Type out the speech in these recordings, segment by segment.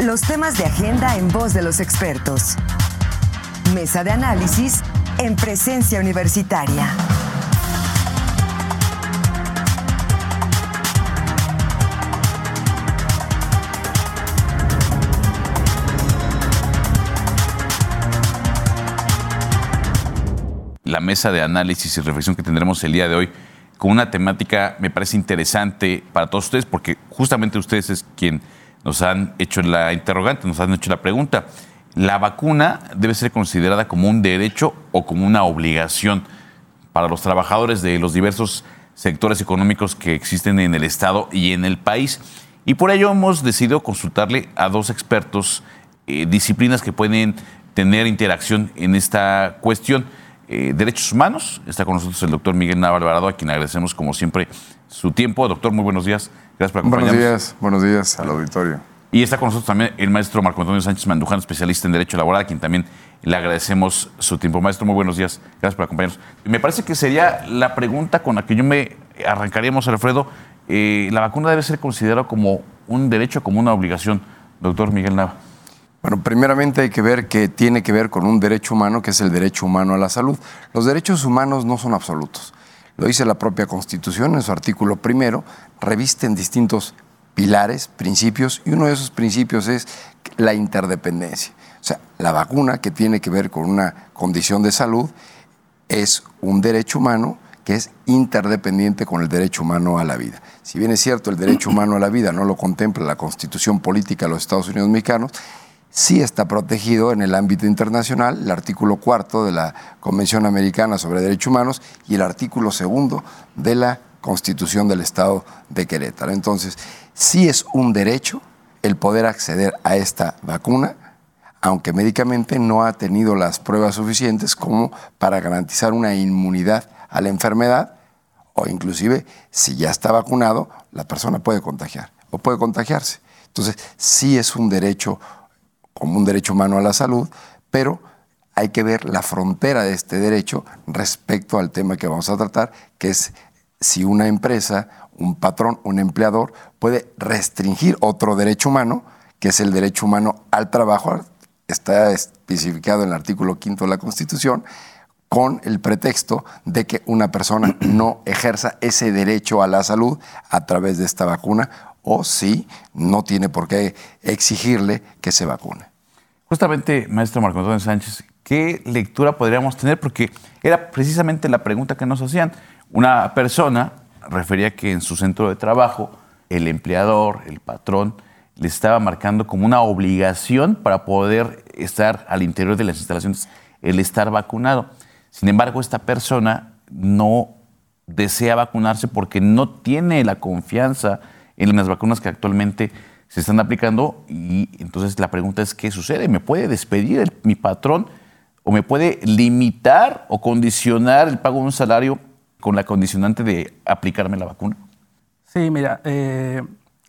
Los temas de agenda en voz de los expertos. Mesa de análisis en presencia universitaria. la mesa de análisis y reflexión que tendremos el día de hoy con una temática me parece interesante para todos ustedes porque justamente ustedes es quien nos han hecho la interrogante, nos han hecho la pregunta. ¿La vacuna debe ser considerada como un derecho o como una obligación para los trabajadores de los diversos sectores económicos que existen en el Estado y en el país? Y por ello hemos decidido consultarle a dos expertos, eh, disciplinas que pueden tener interacción en esta cuestión. Eh, derechos Humanos. Está con nosotros el doctor Miguel Navarro a quien agradecemos como siempre su tiempo. Doctor, muy buenos días. Gracias por acompañarnos. Buenos días, buenos días al auditorio. Y está con nosotros también el maestro Marco Antonio Sánchez Manduján, especialista en Derecho Laboral, a quien también le agradecemos su tiempo. Maestro, muy buenos días. Gracias por acompañarnos. Me parece que sería la pregunta con la que yo me arrancaríamos, Alfredo. Eh, ¿La vacuna debe ser considerada como un derecho, como una obligación, doctor Miguel Nava? Bueno, primeramente hay que ver que tiene que ver con un derecho humano, que es el derecho humano a la salud. Los derechos humanos no son absolutos. Lo dice la propia Constitución en su artículo primero, revisten distintos pilares, principios, y uno de esos principios es la interdependencia. O sea, la vacuna, que tiene que ver con una condición de salud, es un derecho humano que es interdependiente con el derecho humano a la vida. Si bien es cierto, el derecho humano a la vida no lo contempla la Constitución Política de los Estados Unidos Mexicanos, sí está protegido en el ámbito internacional, el artículo cuarto de la Convención Americana sobre Derechos Humanos y el artículo segundo de la Constitución del Estado de Querétaro. Entonces, sí es un derecho el poder acceder a esta vacuna, aunque médicamente no ha tenido las pruebas suficientes como para garantizar una inmunidad a la enfermedad, o inclusive si ya está vacunado, la persona puede contagiar o puede contagiarse. Entonces, sí es un derecho como un derecho humano a la salud, pero hay que ver la frontera de este derecho respecto al tema que vamos a tratar, que es si una empresa, un patrón, un empleador puede restringir otro derecho humano, que es el derecho humano al trabajo, está especificado en el artículo quinto de la Constitución, con el pretexto de que una persona no ejerza ese derecho a la salud a través de esta vacuna o si no tiene por qué exigirle que se vacune. Justamente, maestro Marco Antonio Sánchez, ¿qué lectura podríamos tener? Porque era precisamente la pregunta que nos hacían. Una persona refería que en su centro de trabajo el empleador, el patrón, le estaba marcando como una obligación para poder estar al interior de las instalaciones el estar vacunado. Sin embargo, esta persona no desea vacunarse porque no tiene la confianza en las vacunas que actualmente se están aplicando y entonces la pregunta es, ¿qué sucede? ¿Me puede despedir mi patrón o me puede limitar o condicionar el pago de un salario con la condicionante de aplicarme la vacuna? Sí, mira, eh,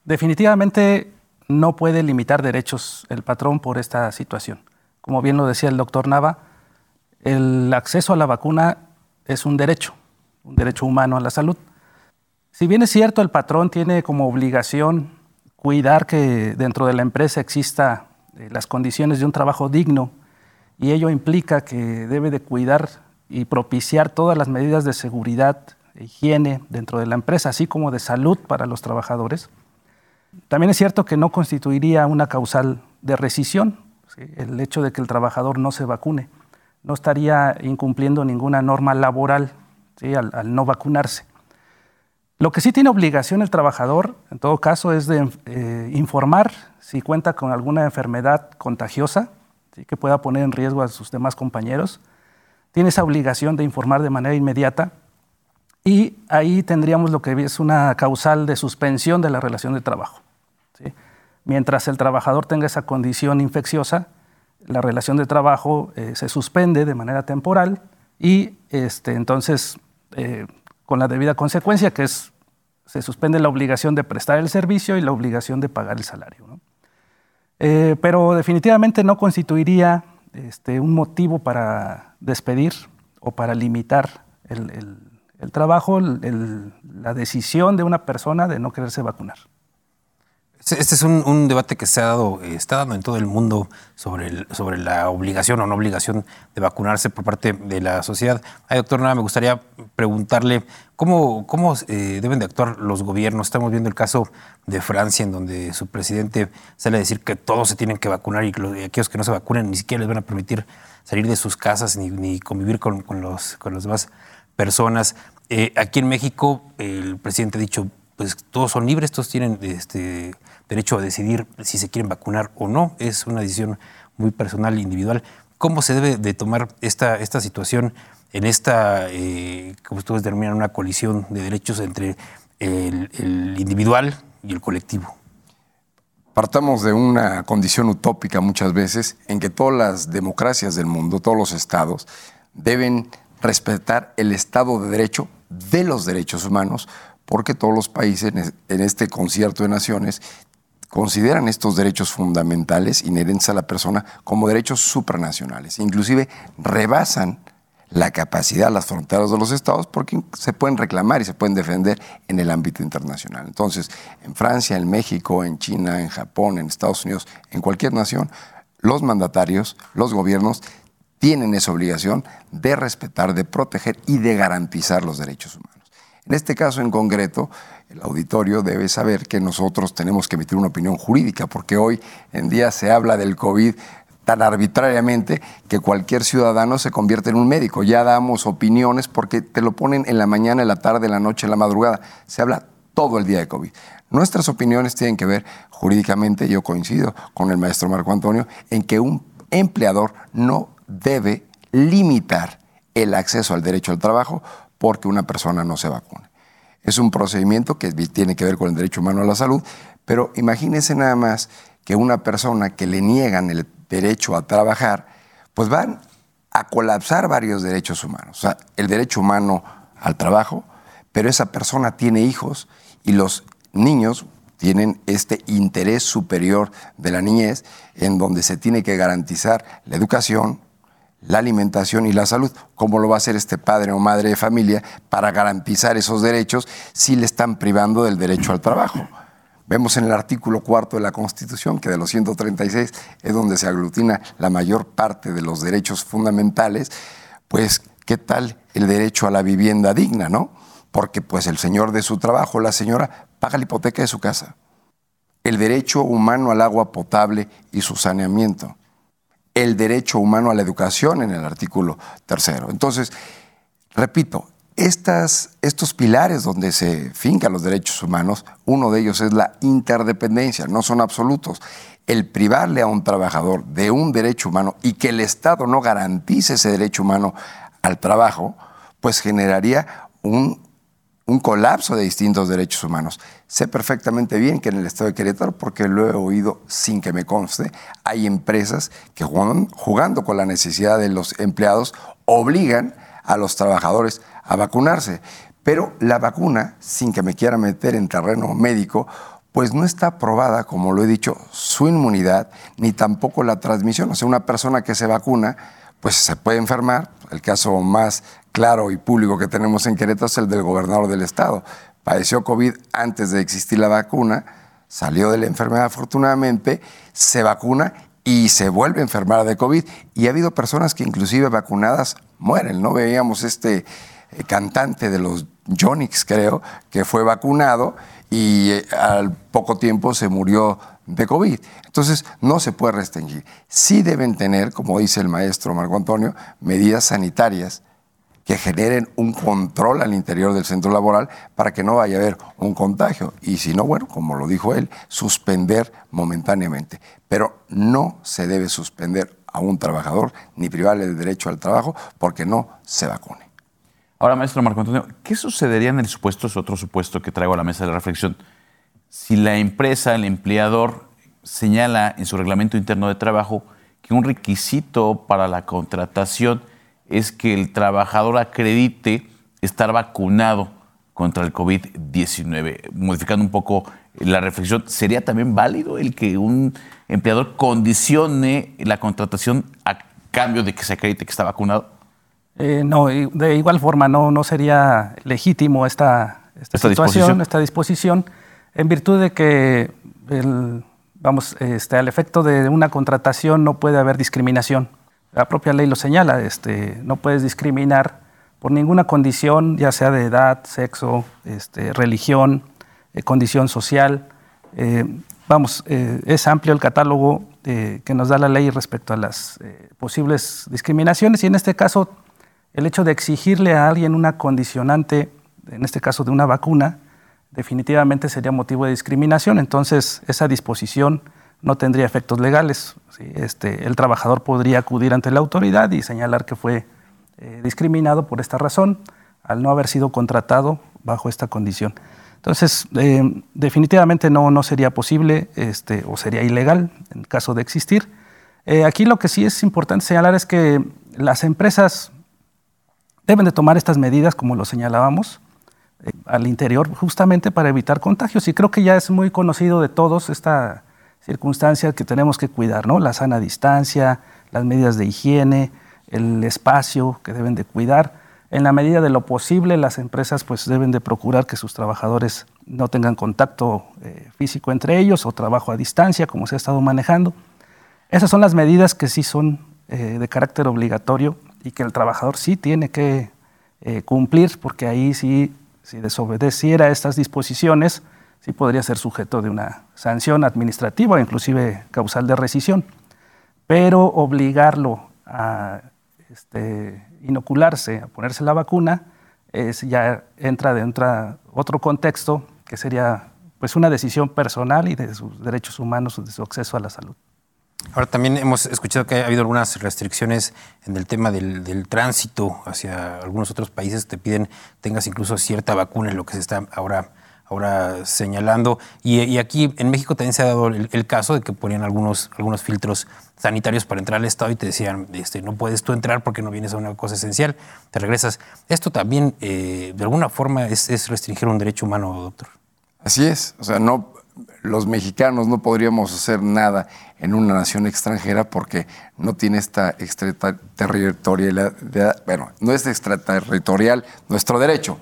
definitivamente no puede limitar derechos el patrón por esta situación. Como bien lo decía el doctor Nava, el acceso a la vacuna es un derecho, un derecho humano a la salud. Si bien es cierto, el patrón tiene como obligación cuidar que dentro de la empresa exista eh, las condiciones de un trabajo digno y ello implica que debe de cuidar y propiciar todas las medidas de seguridad e higiene dentro de la empresa, así como de salud para los trabajadores. También es cierto que no constituiría una causal de rescisión el hecho de que el trabajador no se vacune. No estaría incumpliendo ninguna norma laboral al no vacunarse. Lo que sí tiene obligación el trabajador, en todo caso, es de eh, informar si cuenta con alguna enfermedad contagiosa que pueda poner en riesgo a sus demás compañeros. Tiene esa obligación de informar de manera inmediata y ahí tendríamos lo que es una causal de suspensión de la relación de trabajo. Mientras el trabajador tenga esa condición infecciosa, la relación de trabajo eh, se suspende de manera temporal y este, entonces eh, con la debida consecuencia, que es se suspende la obligación de prestar el servicio y la obligación de pagar el salario. Eh, pero definitivamente no constituiría este, un motivo para despedir o para limitar el, trabajo, la decisión de una persona de no quererse vacunar. Este, este es un, debate que se ha dado, eh, está dando en todo el mundo sobre, sobre la obligación o no obligación de vacunarse por parte de la sociedad. Ay, doctor Nava, me gustaría preguntarle cómo, cómo eh, deben de actuar los gobiernos. Estamos viendo el caso de Francia, en donde su presidente sale a decir que todos se tienen que vacunar y que aquellos que no se vacunen ni siquiera les van a permitir salir de sus casas ni, convivir con, los, con las demás personas. Eh, aquí en México, el presidente ha dicho, pues todos son libres, todos tienen este, derecho a decidir si se quieren vacunar o no. Es una decisión muy personal e individual. ¿Cómo se debe de tomar esta, esta situación en esta, eh, como ustedes determinan, una colisión de derechos entre el, el individual y el colectivo? Partamos de una condición utópica muchas veces en que todas las democracias del mundo, todos los estados, deben respetar el Estado de Derecho de los derechos humanos, porque todos los países en este concierto de naciones consideran estos derechos fundamentales inherentes a la persona como derechos supranacionales. Inclusive rebasan la capacidad, las fronteras de los estados, porque se pueden reclamar y se pueden defender en el ámbito internacional. Entonces, en Francia, en México, en China, en Japón, en Estados Unidos, en cualquier nación, los mandatarios, los gobiernos, tienen esa obligación de respetar, de proteger y de garantizar los derechos humanos. En este caso en concreto, el auditorio debe saber que nosotros tenemos que emitir una opinión jurídica, porque hoy en día se habla del COVID tan arbitrariamente que cualquier ciudadano se convierte en un médico. Ya damos opiniones porque te lo ponen en la mañana, en la tarde, en la noche, en la madrugada. Se habla todo el día de COVID. Nuestras opiniones tienen que ver jurídicamente, yo coincido con el maestro Marco Antonio, en que un empleador no debe limitar el acceso al derecho al trabajo porque una persona no se vacune. Es un procedimiento que tiene que ver con el derecho humano a la salud, pero imagínense nada más que una persona que le niegan el derecho a trabajar, pues van a colapsar varios derechos humanos. O sea, el derecho humano al trabajo, pero esa persona tiene hijos y los niños tienen este interés superior de la niñez en donde se tiene que garantizar la educación, la alimentación y la salud. ¿Cómo lo va a hacer este padre o madre de familia para garantizar esos derechos si le están privando del derecho al trabajo? Vemos en el artículo cuarto de la Constitución que de los 136 es donde se aglutina la mayor parte de los derechos fundamentales, pues ¿qué tal el derecho a la vivienda digna, no? Porque pues el señor de su trabajo, la señora, paga la hipoteca de su casa. El derecho humano al agua potable y su saneamiento el derecho humano a la educación en el artículo tercero. Entonces, repito, estos pilares donde se fincan los derechos humanos, uno de ellos es la interdependencia, no son absolutos. El privarle a un trabajador de un derecho humano y que el Estado no garantice ese derecho humano al trabajo, pues generaría un un colapso de distintos derechos humanos. Sé perfectamente bien que en el estado de Querétaro, porque lo he oído sin que me conste, hay empresas que jugando con la necesidad de los empleados obligan a los trabajadores a vacunarse. Pero la vacuna, sin que me quiera meter en terreno médico, pues no está probada, como lo he dicho, su inmunidad, ni tampoco la transmisión. O sea, una persona que se vacuna, pues se puede enfermar. El caso más claro y público que tenemos en Querétaro es el del gobernador del estado. Padeció COVID antes de existir la vacuna, salió de la enfermedad afortunadamente, se vacuna y se vuelve a enfermar de COVID. Y ha habido personas que inclusive vacunadas mueren. ¿no? Veíamos este eh, cantante de los Jonix, creo, que fue vacunado y eh, al poco tiempo se murió de COVID. Entonces, no se puede restringir. Sí deben tener, como dice el maestro Marco Antonio, medidas sanitarias que generen un control al interior del centro laboral para que no vaya a haber un contagio. Y si no, bueno, como lo dijo él, suspender momentáneamente. Pero no se debe suspender a un trabajador ni privarle el derecho al trabajo porque no se vacune. Ahora, maestro Marco Antonio, ¿qué sucedería en el supuesto, es otro supuesto que traigo a la mesa de reflexión, si la empresa, el empleador, señala en su reglamento interno de trabajo que un requisito para la contratación es que el trabajador acredite estar vacunado contra el COVID-19. Modificando un poco la reflexión, ¿sería también válido el que un empleador condicione la contratación a cambio de que se acredite que está vacunado? Eh, no, de igual forma no, no sería legítimo esta, esta, situación, disposición? esta disposición, en virtud de que vamos, este, al efecto de una contratación no puede haber discriminación. La propia ley lo señala, este, no puedes discriminar por ninguna condición, ya sea de edad, sexo, este, religión, eh, condición social. Eh, vamos, eh, es amplio el catálogo que nos da la ley respecto a las posibles discriminaciones y en este caso el hecho de exigirle a alguien una condicionante, en este caso de una vacuna, definitivamente sería motivo de discriminación. Entonces, esa disposición no tendría efectos legales. Este, el trabajador podría acudir ante la autoridad y señalar que fue eh, discriminado por esta razón al no haber sido contratado bajo esta condición. Entonces, eh, definitivamente no, no sería posible este, o sería ilegal en caso de existir. Eh, aquí lo que sí es importante señalar es que las empresas deben de tomar estas medidas, como lo señalábamos, al interior, justamente para evitar contagios. Y creo que ya es muy conocido de todos esta circunstancia que tenemos que cuidar, ¿no? La sana distancia, las medidas de higiene, el espacio que deben de cuidar. En la medida de lo posible, las empresas pues deben de procurar que sus trabajadores no tengan contacto eh, físico entre ellos o trabajo a distancia, como se ha estado manejando. Esas son las medidas que sí son eh, de carácter obligatorio y que el trabajador sí tiene que eh, cumplir, porque ahí sí, si desobedeciera estas disposiciones, sí podría ser sujeto de una sanción administrativa, inclusive causal de rescisión. Pero obligarlo a este, inocularse, a ponerse la vacuna, es, ya entra dentro de otro contexto que sería pues una decisión personal y de sus derechos humanos, de su acceso a la salud. Ahora también hemos escuchado que ha habido algunas restricciones en el tema del, del, tránsito hacia algunos otros países. Te piden tengas incluso cierta vacuna en lo que se está ahora ahora señalando. Y, aquí en México también se ha dado el, caso de que ponían algunos, algunos filtros sanitarios para entrar al Estado y te decían, este, no puedes tú entrar porque no vienes a una cosa esencial, te regresas. Esto también, eh, de alguna forma, es, restringir un derecho humano, doctor. Así es. O sea, no, los mexicanos no podríamos hacer nada en una nación extranjera porque no tiene esta extraterritorialidad. Bueno, no es extraterritorial nuestro derecho,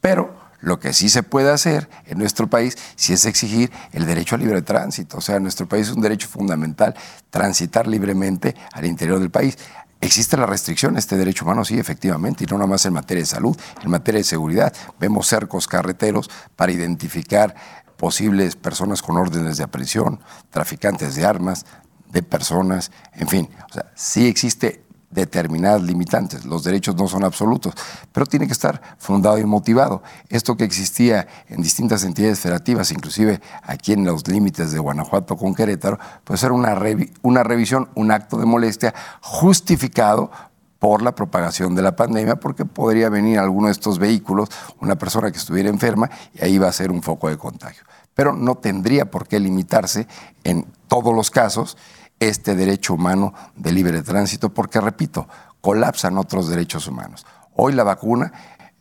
pero lo que sí se puede hacer en nuestro país sí es exigir el derecho al libre tránsito. O sea, en nuestro país es un derecho fundamental transitar libremente al interior del país. ¿Existe la restricción este derecho humano? Sí, efectivamente, y no nada más en materia de salud, en materia de seguridad. Vemos cercos carreteros para identificar posibles personas con órdenes de aprehensión, traficantes de armas, de personas, en fin. O sea, sí existe determinadas limitantes. Los derechos no son absolutos, pero tiene que estar fundado y motivado. Esto que existía en distintas entidades federativas, inclusive aquí en los límites de Guanajuato con Querétaro, pues era una, una revisión, un acto de molestia justificado por la propagación de la pandemia, porque podría venir alguno de estos vehículos, una persona que estuviera enferma, y ahí va a ser un foco de contagio. Pero no tendría por qué limitarse en todos los casos este derecho humano de libre tránsito, porque, repito, colapsan otros derechos humanos. Hoy la vacuna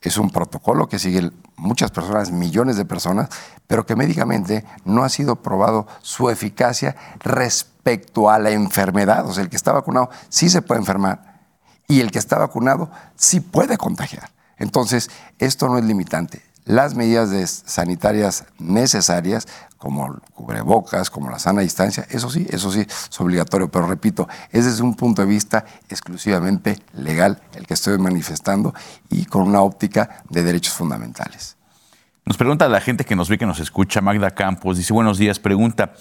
es un protocolo que siguen muchas personas, millones de personas, pero que médicamente no ha sido probado su eficacia respecto a la enfermedad. O sea, el que está vacunado sí se puede enfermar y el que está vacunado sí puede contagiar. Entonces, esto no es limitante las medidas sanitarias necesarias, como cubrebocas, como la sana distancia, eso sí, eso sí es obligatorio, pero repito, es desde un punto de vista exclusivamente legal el que estoy manifestando y con una óptica de derechos fundamentales. Nos pregunta la gente que nos ve, que nos escucha, Magda Campos, dice buenos días, pregunta,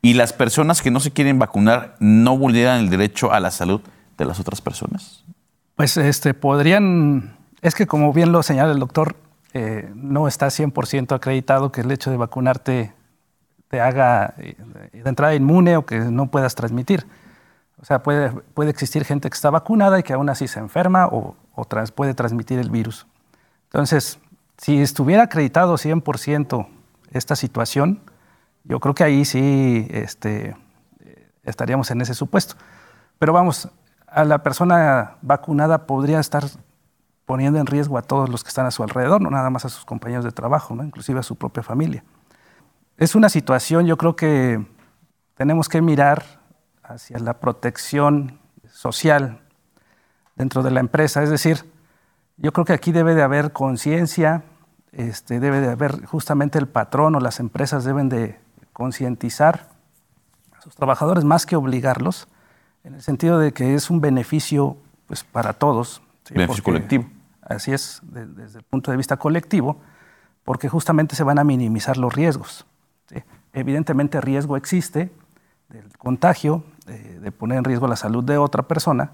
¿y las personas que no se quieren vacunar no vulneran el derecho a la salud de las otras personas? Pues este, podrían, es que como bien lo señala el doctor, eh, no está 100% acreditado que el hecho de vacunarte te haga eh, de entrada inmune o que no puedas transmitir. O sea, puede, puede existir gente que está vacunada y que aún así se enferma o, puede transmitir el virus. Entonces, si estuviera acreditado 100% esta situación, yo creo que ahí sí este, estaríamos en ese supuesto. Pero vamos, a la persona vacunada podría estar poniendo en riesgo a todos los que están a su alrededor, no nada más a sus compañeros de trabajo, ¿no? inclusive a su propia familia. Es una situación, yo creo que tenemos que mirar hacia la protección social dentro de la empresa, es decir, yo creo que aquí debe de haber conciencia, este, debe de haber justamente el patrón o las empresas deben de concientizar a sus trabajadores más que obligarlos, en el sentido de que es un beneficio pues, para todos. Beneficio colectivo. Así es, desde el punto de vista colectivo, porque justamente se van a minimizar los riesgos. Evidentemente riesgo existe del contagio, de poner en riesgo la salud de otra persona,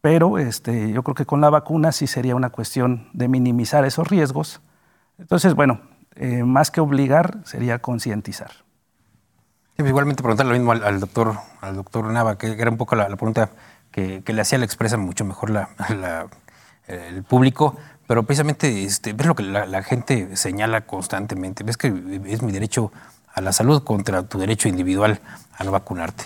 pero este, yo creo que con la vacuna sí sería una cuestión de minimizar esos riesgos. Entonces, bueno, eh, más que obligar, sería concientizar. Pues igualmente preguntar lo mismo al, doctor, al doctor Nava, que era un poco la, pregunta que, le hacía, la expresa mucho mejor la, el público, pero precisamente este, ves lo que la, gente señala constantemente, ves que es mi derecho a la salud contra tu derecho individual a no vacunarte.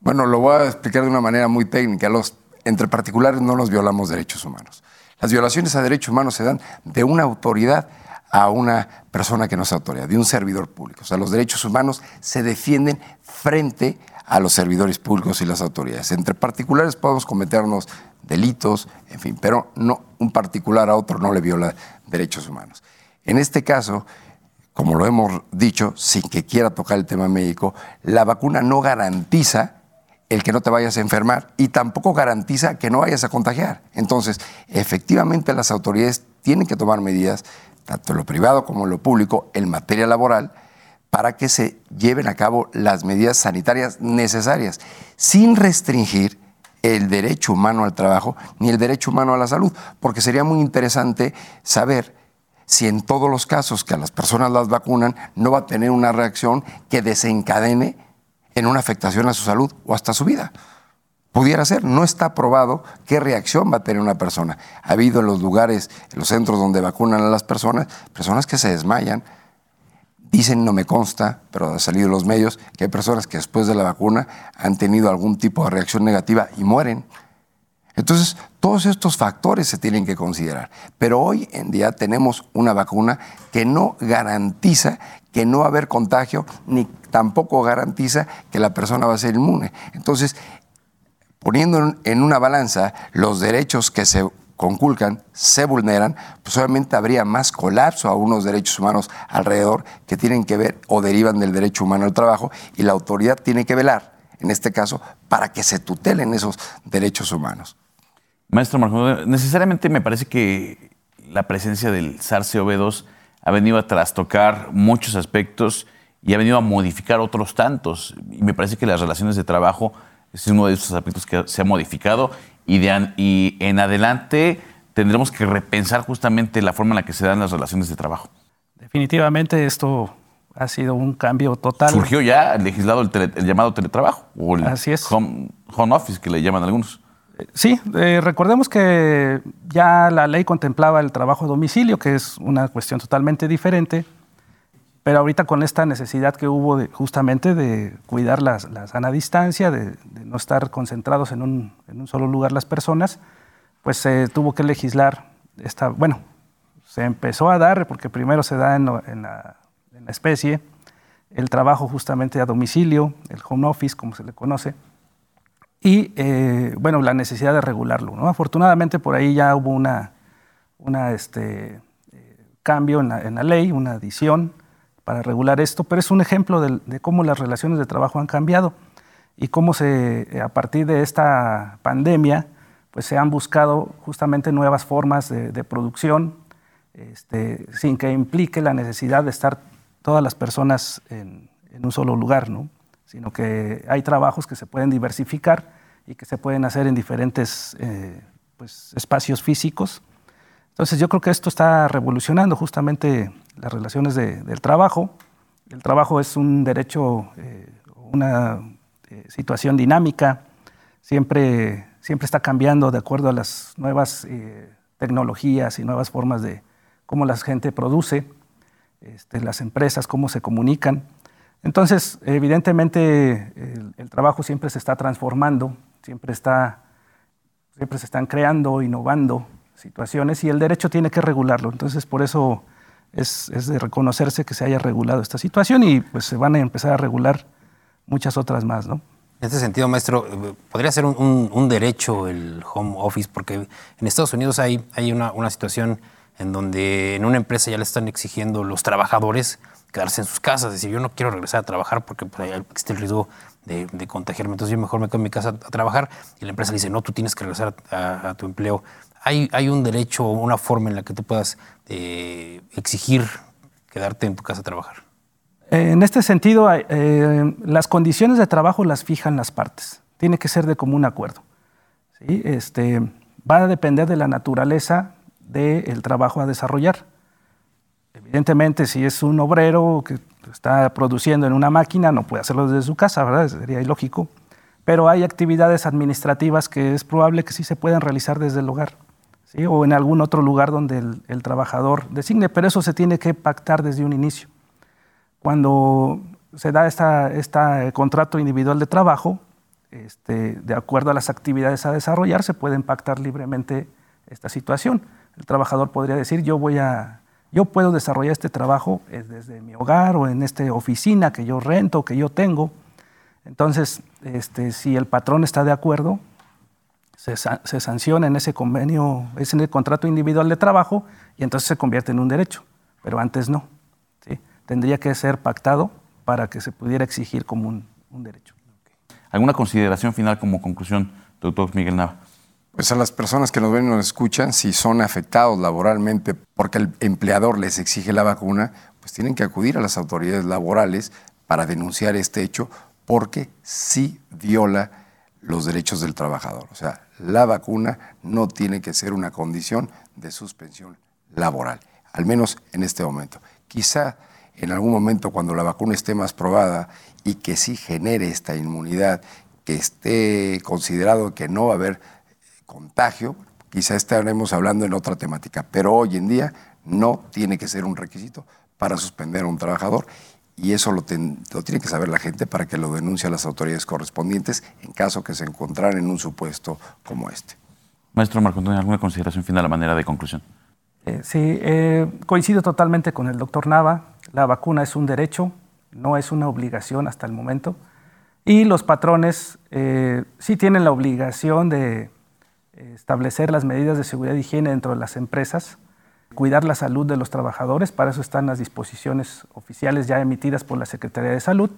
Bueno, lo voy a explicar de una manera muy técnica. Los entre particulares no nos violamos derechos humanos. Las violaciones a derechos humanos se dan de una autoridad a una persona que no es autoridad, de un servidor público. O sea, los derechos humanos se defienden frente a los servidores públicos y las autoridades. Entre particulares podemos cometernos delitos, en fin, pero no un particular a otro no le viola derechos humanos. En este caso, como lo hemos dicho, sin que quiera tocar el tema médico, la vacuna no garantiza el que no te vayas a enfermar y tampoco garantiza que no vayas a contagiar. Entonces, efectivamente las autoridades tienen que tomar medidas, tanto en lo privado como en lo público, en materia laboral, para que se lleven a cabo las medidas sanitarias necesarias, sin restringir el derecho humano al trabajo ni el derecho humano a la salud, porque sería muy interesante saber si en todos los casos que a las personas las vacunan no va a tener una reacción que desencadene en una afectación a su salud o hasta su vida. Pudiera ser, no está probado qué reacción va a tener una persona. Ha habido en los lugares, en los centros donde vacunan a las personas, personas que se desmayan, dicen no me consta, pero ha salido en los medios que hay personas que después de la vacuna han tenido algún tipo de reacción negativa y mueren. Entonces, todos estos factores se tienen que considerar. Pero hoy en día tenemos una vacuna que no garantiza que no va a haber contagio, ni tampoco garantiza que la persona va a ser inmune. Entonces, poniendo en una balanza los derechos que se conculcan, se vulneran, pues obviamente habría más colapso a unos derechos humanos alrededor que tienen que ver o derivan del derecho humano al trabajo y la autoridad tiene que velar, en este caso, para que se tutelen esos derechos humanos. Maestro Marco, necesariamente me parece que la presencia del SARS-CoV-2 ha venido a trastocar muchos aspectos y ha venido a modificar otros tantos. Y me parece que las relaciones de trabajo es uno de esos aspectos que se ha modificado y, de, y en adelante tendremos que repensar justamente la forma en la que se dan las relaciones de trabajo. Definitivamente esto ha sido un cambio total. Surgió ya el legislado el, llamado teletrabajo o el Así es. home office que le llaman algunos. Sí, eh, recordemos que ya la ley contemplaba el trabajo a domicilio, que es una cuestión totalmente diferente, pero ahorita con esta necesidad que hubo de, justamente de cuidar la, sana distancia, de, no estar concentrados en un, solo lugar las personas, pues se tuvo que legislar, esta, bueno, se empezó a dar, porque primero se da en, la, en la especie, el trabajo justamente a domicilio, el home office, como se le conoce, y eh, bueno, la necesidad de regularlo. ¿no? Afortunadamente por ahí ya hubo una, una este, eh, cambio en la, ley, una adición para regular esto, pero es un ejemplo de, cómo las relaciones de trabajo han cambiado y cómo se, a partir de esta pandemia pues se han buscado justamente nuevas formas de, producción este, sin que implique la necesidad de estar todas las personas en, en un solo lugar, ¿no? Sino que hay trabajos que se pueden diversificar y que se pueden hacer en diferentes eh, pues, espacios físicos. Entonces yo creo que esto está revolucionando justamente las relaciones del trabajo. El trabajo es un derecho, eh, una eh, situación dinámica, siempre, siempre está cambiando de acuerdo a las nuevas tecnologías y nuevas formas de cómo la gente produce, este, las empresas, cómo se comunican. Entonces, evidentemente, el, trabajo siempre se está transformando, siempre, está, siempre se están creando, innovando situaciones y el derecho tiene que regularlo. Entonces, por eso es, de reconocerse que se haya regulado esta situación y pues se van a empezar a regular muchas otras más, ¿no? En este sentido, maestro, podría ser un, derecho el home office, porque en Estados Unidos hay, una, una situación en donde en una empresa ya le están exigiendo los trabajadores quedarse en sus casas, decir, yo no quiero regresar a trabajar porque existe el riesgo de, contagiarme, entonces yo mejor me quedo en mi casa a, trabajar y la empresa dice, no, tú tienes que regresar a, tu empleo. Hay, hay, un derecho, una forma en la que tú puedas eh, exigir quedarte en tu casa a trabajar. En este sentido, eh, las condiciones de trabajo las fijan las partes. Tiene que ser de común acuerdo. ¿sí? Este, va a depender de la naturaleza del trabajo a desarrollar. Evidentemente, si es un obrero que está produciendo en una máquina, no puede hacerlo desde su casa, ¿verdad? Sería ilógico. Pero hay actividades administrativas que es probable que sí se puedan realizar desde el hogar, o en algún otro lugar donde el, trabajador designe, pero eso se tiene que pactar desde un inicio. Cuando se da este contrato individual de trabajo, este, de acuerdo a las actividades a desarrollar, se puede pactar libremente esta situación. El trabajador podría decir, yo voy a yo puedo desarrollar este trabajo eh, desde mi hogar o en esta oficina que yo rento, que yo tengo. Entonces, este, si el patrón está de acuerdo, se, sanciona en ese convenio, es en el contrato individual de trabajo y entonces se convierte en un derecho, pero antes no. Tendría que ser pactado para que se pudiera exigir como un, un derecho. ¿Alguna consideración final como conclusión, doctor Miguel Nava? Pues a las personas que nos ven y nos escuchan, si son afectados laboralmente porque el empleador les exige la vacuna, pues tienen que acudir a las autoridades laborales para denunciar este hecho porque sí viola los derechos del trabajador. O sea, la vacuna no tiene que ser una condición de suspensión laboral, al menos en este momento. Quizá en algún momento cuando la vacuna esté más probada y que sí genere esta inmunidad, que esté considerado que no va a haber contagio, quizá estaremos hablando en otra temática, pero hoy en día no tiene que ser un requisito para suspender a un trabajador y eso lo, tiene que saber la gente para que lo denuncie a las autoridades correspondientes en caso que se encontraran en un supuesto como este. Maestro Marco Antonio, ¿alguna consideración final a manera de conclusión? Eh, sí, eh, coincido totalmente con el doctor Nava. La vacuna es un derecho, no es una obligación hasta el momento. Y los patrones eh, sí tienen la obligación de establecer las medidas de seguridad y higiene dentro de las empresas, cuidar la salud de los trabajadores, para eso están las disposiciones oficiales ya emitidas por la Secretaría de Salud.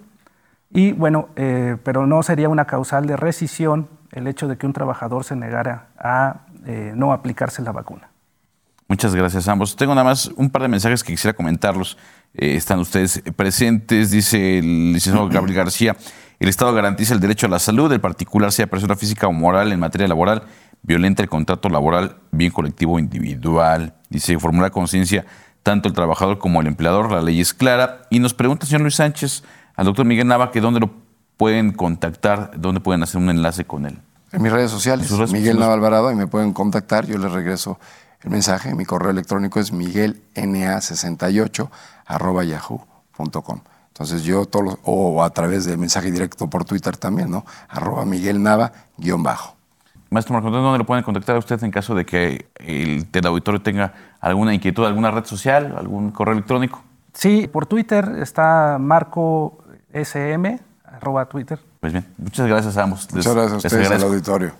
Y bueno, eh, pero no sería una causal de rescisión el hecho de que un trabajador se negara a eh, no aplicarse la vacuna. Muchas gracias a ambos. Tengo nada más un par de mensajes que quisiera comentarlos. Eh, están ustedes presentes, dice el licenciado Gabriel García. El Estado garantiza el derecho a la salud, el particular sea persona física o moral en materia laboral violenta el contrato laboral, bien colectivo o individual. Dice, formular conciencia tanto el trabajador como el empleador, la ley es clara. Y nos pregunta, señor Luis Sánchez, al doctor Miguel Nava, que dónde lo pueden contactar, dónde pueden hacer un enlace con él. En mis redes sociales, Miguel Nava Alvarado, y me pueden contactar, yo les regreso el mensaje. Mi correo electrónico es miguelna68 arroba yahoo.com. Entonces yo, todos o a través de mensaje directo por Twitter también, ¿no? Arroba Miguel Nava guion bajo. Maestro Marco ¿dónde lo pueden contactar a usted en caso de que el teleauditorio tenga alguna inquietud, alguna red social, algún correo electrónico? Sí, por Twitter está Marco SM, arroba Twitter. Pues bien, muchas gracias a ambos. Muchas gracias a ustedes, al auditorio.